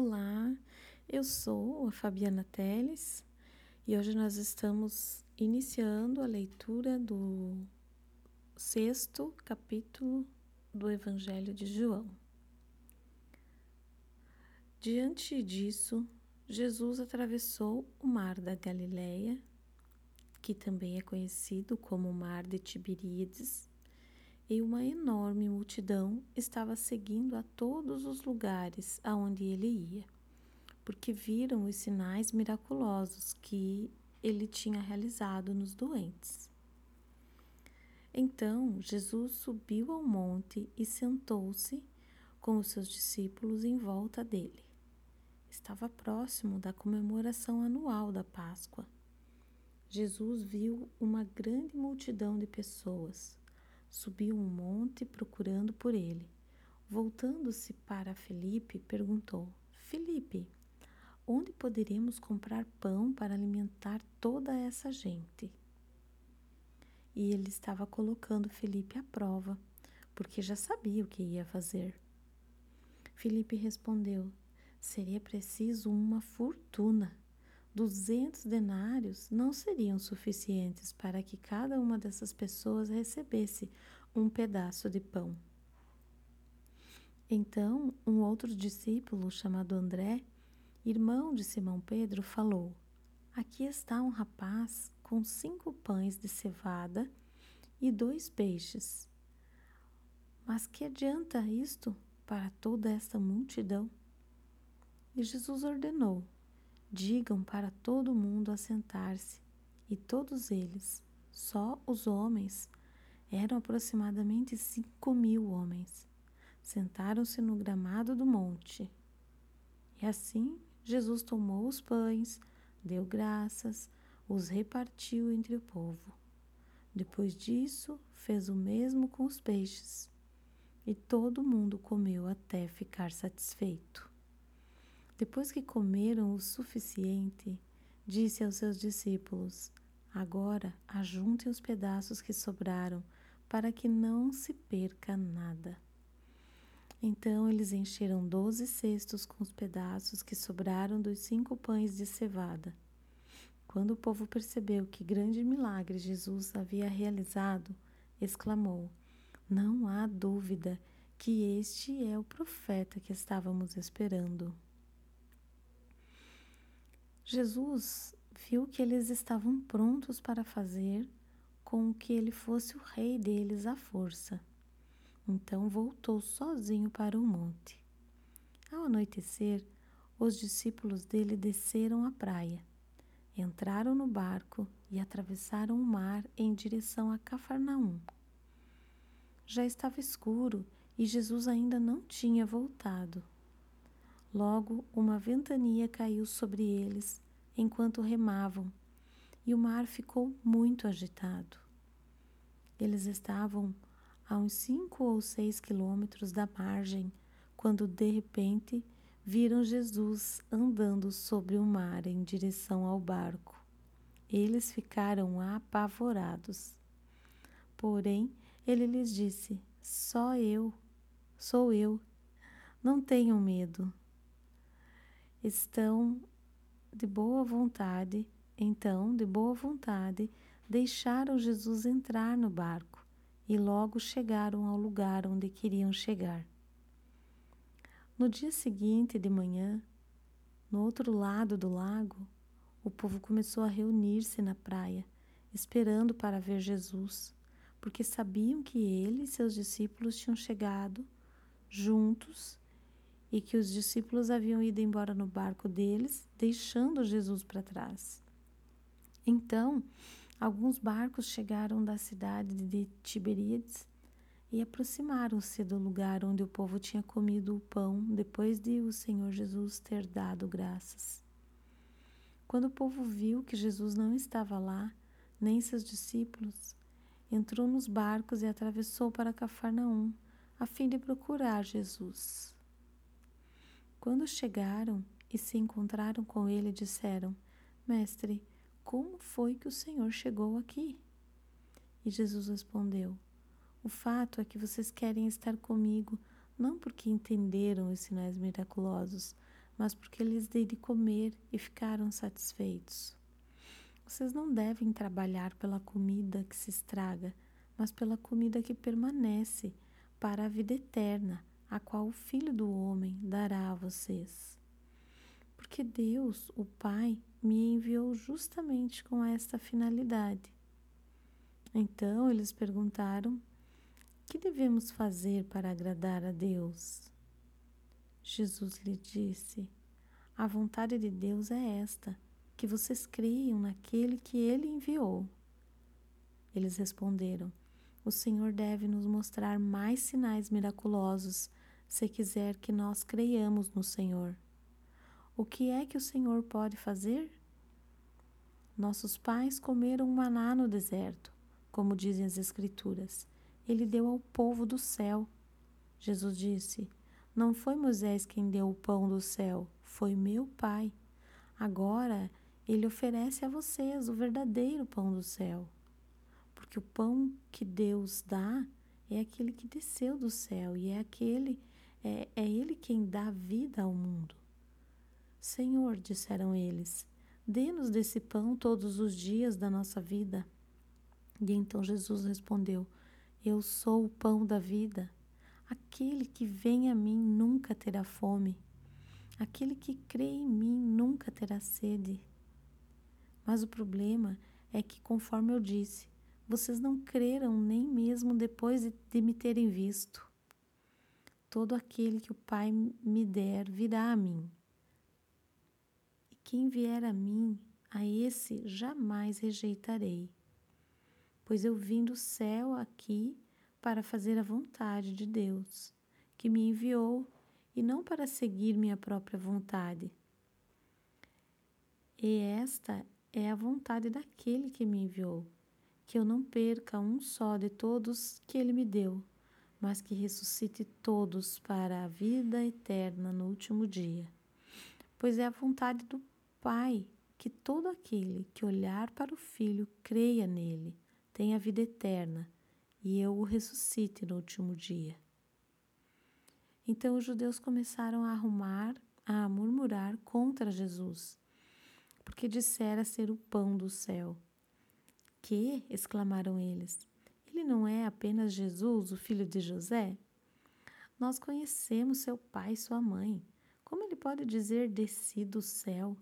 Olá, eu sou a Fabiana Teles e hoje nós estamos iniciando a leitura do sexto capítulo do Evangelho de João. Diante disso, Jesus atravessou o mar da Galileia, que também é conhecido como o mar de Tiberíades, e uma enorme multidão estava seguindo a todos os lugares aonde ele ia, porque viram os sinais miraculosos que ele tinha realizado nos doentes. Então Jesus subiu ao monte e sentou-se com os seus discípulos em volta dele. Estava próximo da comemoração anual da Páscoa. Jesus viu uma grande multidão de pessoas Subiu um monte procurando por ele. Voltando-se para Felipe, perguntou: Felipe, onde poderemos comprar pão para alimentar toda essa gente? E ele estava colocando Felipe à prova, porque já sabia o que ia fazer. Felipe respondeu: Seria preciso uma fortuna. Duzentos denários não seriam suficientes para que cada uma dessas pessoas recebesse um pedaço de pão. Então, um outro discípulo, chamado André, irmão de Simão Pedro, falou: Aqui está um rapaz com cinco pães de cevada e dois peixes. Mas que adianta isto para toda esta multidão? E Jesus ordenou: Digam para todo mundo assentar-se, e todos eles, só os homens, eram aproximadamente cinco mil homens, sentaram-se no gramado do monte. E assim Jesus tomou os pães, deu graças, os repartiu entre o povo. Depois disso, fez o mesmo com os peixes, e todo mundo comeu até ficar satisfeito. Depois que comeram o suficiente, disse aos seus discípulos: Agora ajuntem os pedaços que sobraram, para que não se perca nada. Então eles encheram doze cestos com os pedaços que sobraram dos cinco pães de cevada. Quando o povo percebeu que grande milagre Jesus havia realizado, exclamou: Não há dúvida que este é o profeta que estávamos esperando. Jesus viu que eles estavam prontos para fazer com que ele fosse o rei deles à força. Então voltou sozinho para o monte. Ao anoitecer, os discípulos dele desceram à praia, entraram no barco e atravessaram o mar em direção a Cafarnaum. Já estava escuro e Jesus ainda não tinha voltado. Logo, uma ventania caiu sobre eles enquanto remavam, e o mar ficou muito agitado. Eles estavam a uns cinco ou seis quilômetros da margem quando de repente viram Jesus andando sobre o mar em direção ao barco. Eles ficaram apavorados. Porém, ele lhes disse: Só eu, sou eu. Não tenham medo estão de boa vontade, então, de boa vontade, deixaram Jesus entrar no barco e logo chegaram ao lugar onde queriam chegar. No dia seguinte de manhã, no outro lado do lago, o povo começou a reunir-se na praia, esperando para ver Jesus, porque sabiam que ele e seus discípulos tinham chegado juntos e que os discípulos haviam ido embora no barco deles, deixando Jesus para trás. Então, alguns barcos chegaram da cidade de Tiberíades e aproximaram-se do lugar onde o povo tinha comido o pão depois de o Senhor Jesus ter dado graças. Quando o povo viu que Jesus não estava lá, nem seus discípulos, entrou nos barcos e atravessou para Cafarnaum, a fim de procurar Jesus. Quando chegaram e se encontraram com ele, disseram: Mestre, como foi que o Senhor chegou aqui? E Jesus respondeu: O fato é que vocês querem estar comigo não porque entenderam os sinais miraculosos, mas porque lhes dei de comer e ficaram satisfeitos. Vocês não devem trabalhar pela comida que se estraga, mas pela comida que permanece para a vida eterna, a qual o Filho do Homem dará a vocês. Porque Deus, o Pai, me enviou justamente com esta finalidade. Então eles perguntaram: Que devemos fazer para agradar a Deus? Jesus lhe disse: A vontade de Deus é esta, que vocês creiam naquele que ele enviou. Eles responderam: O Senhor deve nos mostrar mais sinais miraculosos se quiser que nós creiamos no Senhor. O que é que o Senhor pode fazer? Nossos pais comeram maná no deserto, como dizem as Escrituras. Ele deu ao povo do céu. Jesus disse: não foi Moisés quem deu o pão do céu, foi meu Pai. Agora ele oferece a vocês o verdadeiro pão do céu. Porque o pão que Deus dá é aquele que desceu do céu e é aquele é, é ele quem dá vida ao mundo. Senhor, disseram eles, dê-nos desse pão todos os dias da nossa vida. E então Jesus respondeu: Eu sou o pão da vida. Aquele que vem a mim nunca terá fome. Aquele que crê em mim nunca terá sede. Mas o problema é que, conforme eu disse, vocês não creram nem mesmo depois de me terem visto. Todo aquele que o Pai me der virá a mim. E quem vier a mim, a esse jamais rejeitarei. Pois eu vim do céu aqui para fazer a vontade de Deus, que me enviou, e não para seguir minha própria vontade. E esta é a vontade daquele que me enviou, que eu não perca um só de todos que ele me deu, mas que ressuscite todos para a vida eterna no último dia. Pois é a vontade do Pai que todo aquele que olhar para o Filho creia nele, tenha vida eterna e eu o ressuscite no último dia. Então os judeus começaram a arrumar, a murmurar contra Jesus, porque dissera ser o pão do céu. Que? exclamaram eles. Ele não é apenas Jesus, o filho de José? Nós conhecemos seu pai e sua mãe. Como ele pode dizer desci do céu?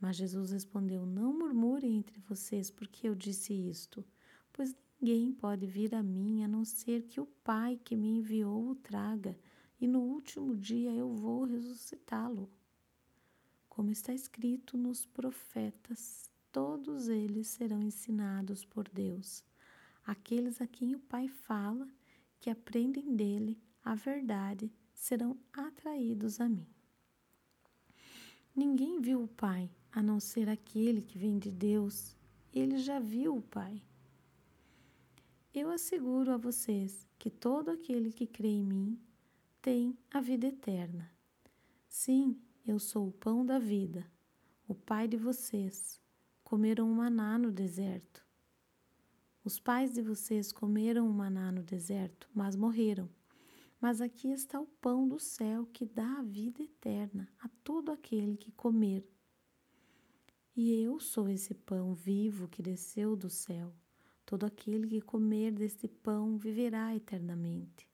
Mas Jesus respondeu: Não murmurem entre vocês, porque eu disse isto, pois Ninguém pode vir a mim a não ser que o Pai que me enviou o traga, e no último dia eu vou ressuscitá-lo. Como está escrito nos profetas, todos eles serão ensinados por Deus. Aqueles a quem o Pai fala, que aprendem dele a verdade, serão atraídos a mim. Ninguém viu o Pai a não ser aquele que vem de Deus. Ele já viu o Pai. Eu asseguro a vocês que todo aquele que crê em mim tem a vida eterna. Sim, eu sou o pão da vida, o pai de vocês. Comeram o maná no deserto. Os pais de vocês comeram o maná no deserto, mas morreram. Mas aqui está o pão do céu que dá a vida eterna a todo aquele que comer. E eu sou esse pão vivo que desceu do céu. Todo aquele que comer deste pão viverá eternamente.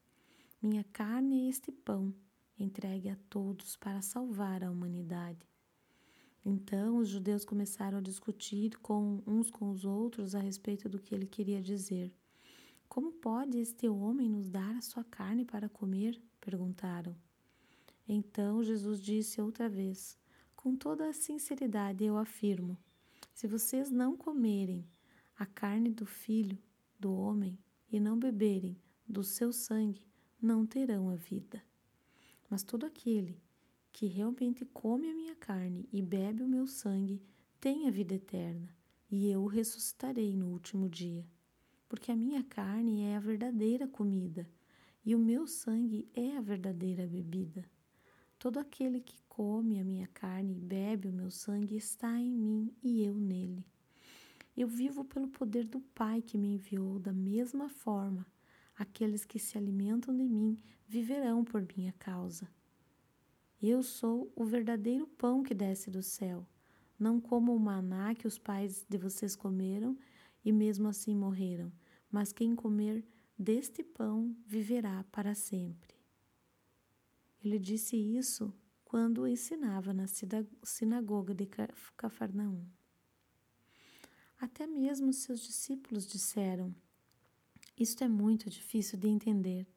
Minha carne é este pão, entregue a todos para salvar a humanidade. Então os judeus começaram a discutir com uns com os outros a respeito do que ele queria dizer. Como pode este homem nos dar a sua carne para comer? perguntaram. Então Jesus disse outra vez: Com toda a sinceridade eu afirmo: se vocês não comerem a carne do filho do homem e não beberem do seu sangue, não terão a vida. Mas todo aquele que realmente come a minha carne e bebe o meu sangue tem a vida eterna, e eu o ressuscitarei no último dia. Porque a minha carne é a verdadeira comida, e o meu sangue é a verdadeira bebida. Todo aquele que come a minha carne e bebe o meu sangue está em mim e eu nele. Eu vivo pelo poder do Pai que me enviou, da mesma forma. Aqueles que se alimentam de mim viverão por minha causa. Eu sou o verdadeiro pão que desce do céu. Não como o maná que os pais de vocês comeram e mesmo assim morreram, mas quem comer deste pão viverá para sempre. Ele disse isso quando ensinava na sinagoga de Cafarnaum. Até mesmo seus discípulos disseram: Isto é muito difícil de entender.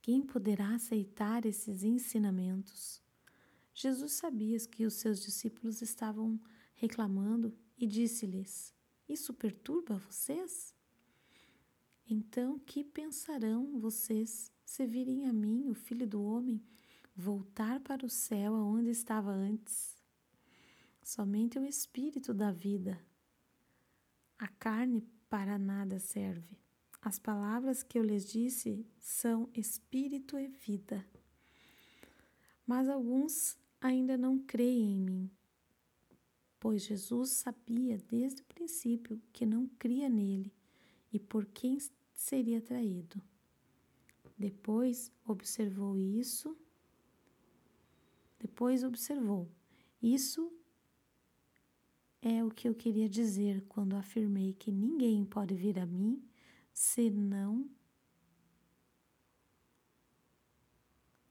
Quem poderá aceitar esses ensinamentos? Jesus sabia que os seus discípulos estavam reclamando e disse-lhes: Isso perturba vocês? Então, que pensarão vocês se virem a mim, o filho do homem, voltar para o céu aonde estava antes? Somente o espírito da vida. A carne para nada serve. As palavras que eu lhes disse são espírito e vida. Mas alguns ainda não creem em mim, pois Jesus sabia desde o princípio que não cria nele e por quem seria traído. Depois observou isso. Depois observou. Isso é o que eu queria dizer quando afirmei que ninguém pode vir a mim senão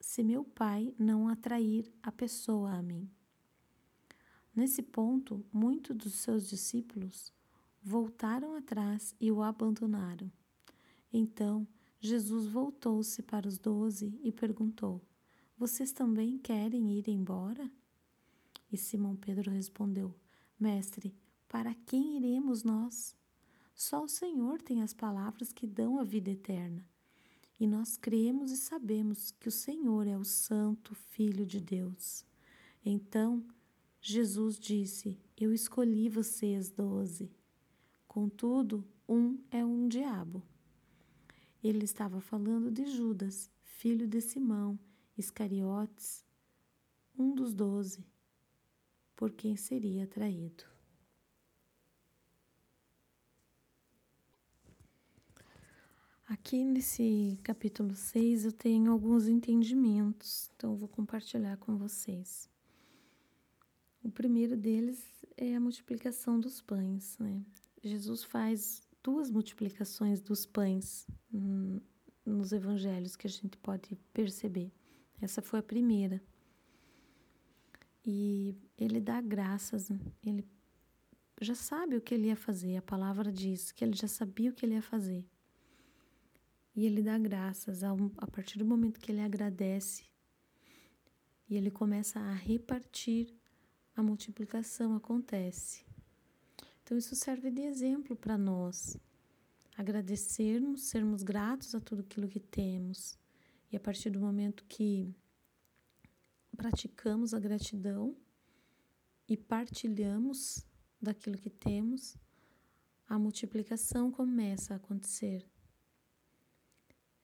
se meu pai não atrair a pessoa a mim. Nesse ponto, muitos dos seus discípulos voltaram atrás e o abandonaram. Então Jesus voltou-se para os doze e perguntou: Vocês também querem ir embora? E Simão Pedro respondeu: Mestre, para quem iremos nós? Só o Senhor tem as palavras que dão a vida eterna. E nós cremos e sabemos que o Senhor é o Santo Filho de Deus. Então Jesus disse: Eu escolhi vocês doze. Contudo, um é um diabo. Ele estava falando de Judas, filho de Simão, Iscariotes, um dos doze, por quem seria traído. Aqui nesse capítulo 6 eu tenho alguns entendimentos, então vou compartilhar com vocês. O primeiro deles é a multiplicação dos pães. Né? Jesus faz duas multiplicações dos pães nos evangelhos que a gente pode perceber. Essa foi a primeira. E ele dá graças, ele já sabe o que ele ia fazer, a palavra diz que ele já sabia o que ele ia fazer. E ele dá graças a, a partir do momento que ele agradece e ele começa a repartir, a multiplicação acontece. Então, isso serve de exemplo para nós. Agradecermos, sermos gratos a tudo aquilo que temos. E a partir do momento que praticamos a gratidão e partilhamos daquilo que temos, a multiplicação começa a acontecer.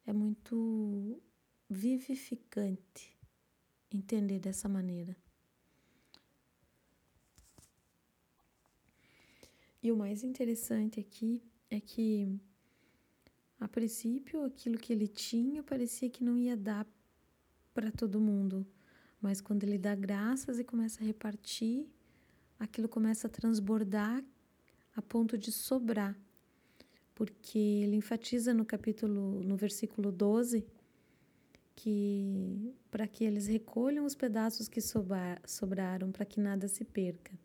É muito vivificante entender dessa maneira. E o mais interessante aqui é que, a princípio, aquilo que ele tinha parecia que não ia dar para todo mundo, mas quando ele dá graças e começa a repartir, aquilo começa a transbordar a ponto de sobrar. Porque ele enfatiza no capítulo, no versículo 12, que para que eles recolham os pedaços que sobraram, para que nada se perca.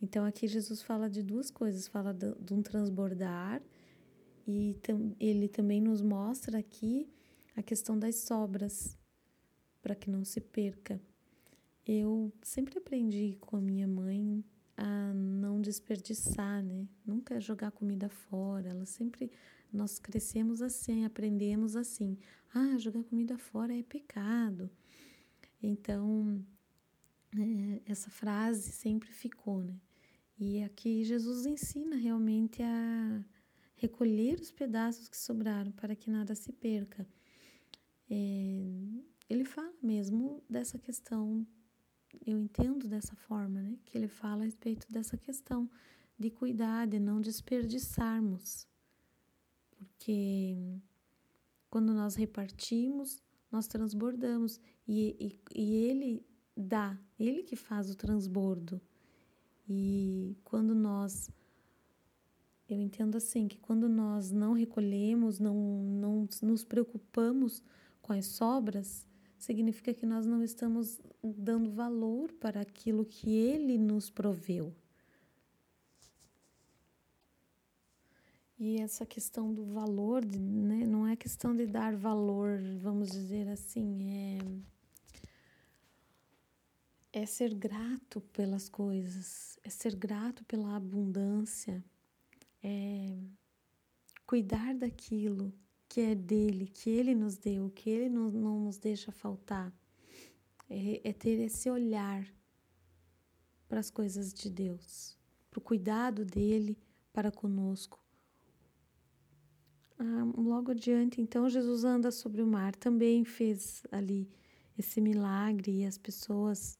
Então aqui Jesus fala de duas coisas, fala de, um transbordar e ele também nos mostra aqui a questão das sobras, para que não se perca. Eu sempre aprendi com a minha mãe a não desperdiçar, né? Nunca jogar comida fora. Ela sempre nós crescemos assim, aprendemos assim. Ah, jogar comida fora é pecado. Então, é, essa frase sempre ficou, né? E aqui Jesus ensina realmente a recolher os pedaços que sobraram para que nada se perca. É, ele fala mesmo dessa questão, eu entendo dessa forma, né? Que ele fala a respeito dessa questão de cuidar, de não desperdiçarmos. Porque quando nós repartimos, nós transbordamos. E, e, e ele dá, Ele que faz o transbordo. E quando nós. Eu entendo assim, que quando nós não recolhemos, não, não nos preocupamos com as sobras, significa que nós não estamos dando valor para aquilo que Ele nos proveu. E essa questão do valor, né, não é questão de dar valor, vamos dizer assim, é, é ser grato pelas coisas, é ser grato pela abundância, é cuidar daquilo que é dele, que ele nos deu, que ele não, não nos deixa faltar, é, é ter esse olhar para as coisas de Deus, para o cuidado dele para conosco ah, logo adiante, então, Jesus anda sobre o mar, também fez ali esse milagre e as pessoas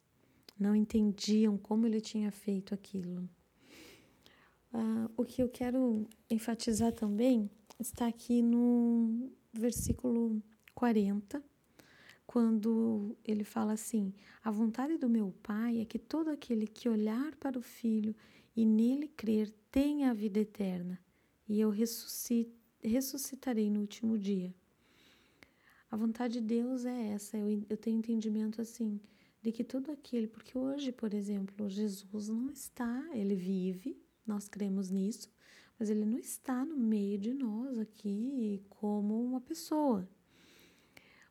não entendiam como ele tinha feito aquilo. Ah, o que eu quero enfatizar também está aqui no versículo 40, quando ele fala assim: A vontade do meu Pai é que todo aquele que olhar para o Filho e nele crer tenha a vida eterna, e eu ressuscitarei no último dia. A vontade de Deus é essa, eu, eu tenho entendimento assim, de que todo aquele, porque hoje, por exemplo, Jesus não está, ele vive, nós cremos nisso, mas ele não está no meio de nós aqui como uma pessoa.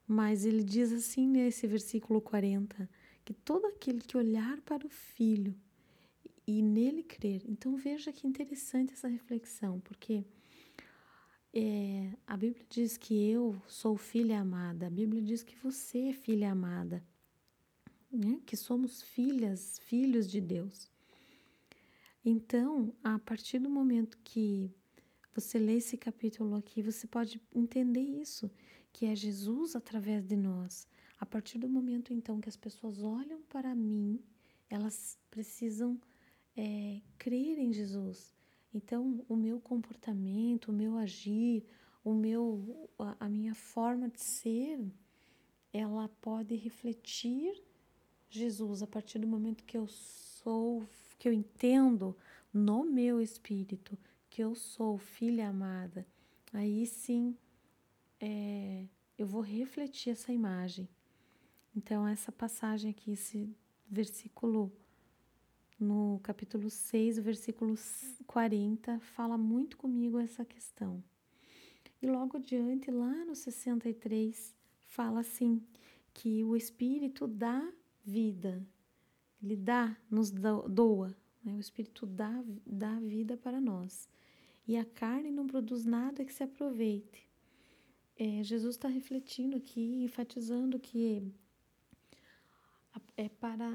Mas ele diz assim nesse versículo 40, que todo aquele que olhar para o Filho e nele crer. Então veja que interessante essa reflexão, porque é, a Bíblia diz que eu sou filha amada, a Bíblia diz que você é filha amada, né? que somos filhas, filhos de Deus. Então, a partir do momento que você lê esse capítulo aqui, você pode entender isso, que é Jesus através de nós. A partir do momento então que as pessoas olham para mim, elas precisam é, crer em Jesus. Então, o meu comportamento, o meu agir, o meu, a, minha forma de ser, ela pode refletir Jesus a partir do momento que eu sou, que eu entendo no meu espírito que eu sou filha amada. Aí sim, é, eu vou refletir essa imagem. Então, essa passagem aqui, esse versículo no capítulo 6, versículo 40, fala muito comigo essa questão. E logo adiante, lá no 63, fala assim: que o Espírito dá vida, ele dá, nos doa, né? o Espírito dá, dá vida para nós. E a carne não produz nada que se aproveite. É, Jesus está refletindo aqui, enfatizando que é para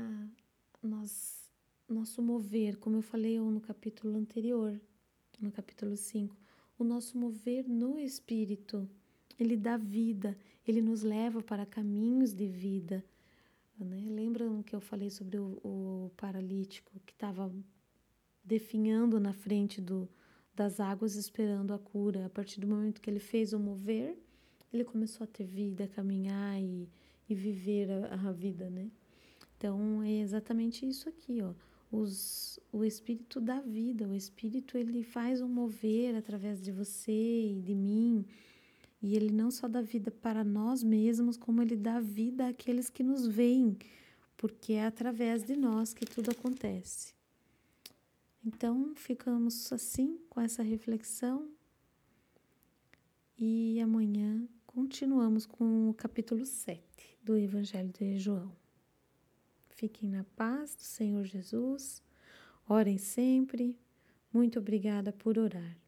nós nosso mover, como eu falei no capítulo anterior, no capítulo 5, o nosso mover no espírito, ele dá vida, ele nos leva para caminhos de vida. Né? Lembram que eu falei sobre o, o paralítico que estava definhando na frente do, das águas esperando a cura? A partir do momento que ele fez o mover, ele começou a ter vida, caminhar e, e viver a, a vida, né? Então é exatamente isso aqui, ó os, o espírito da vida, o espírito ele faz um mover através de você e de mim, e ele não só dá vida para nós mesmos, como ele dá vida àqueles que nos veem, porque é através de nós que tudo acontece. Então, ficamos assim com essa reflexão e amanhã continuamos com o capítulo 7 do Evangelho de João. Fiquem na paz do Senhor Jesus. Orem sempre. Muito obrigada por orar.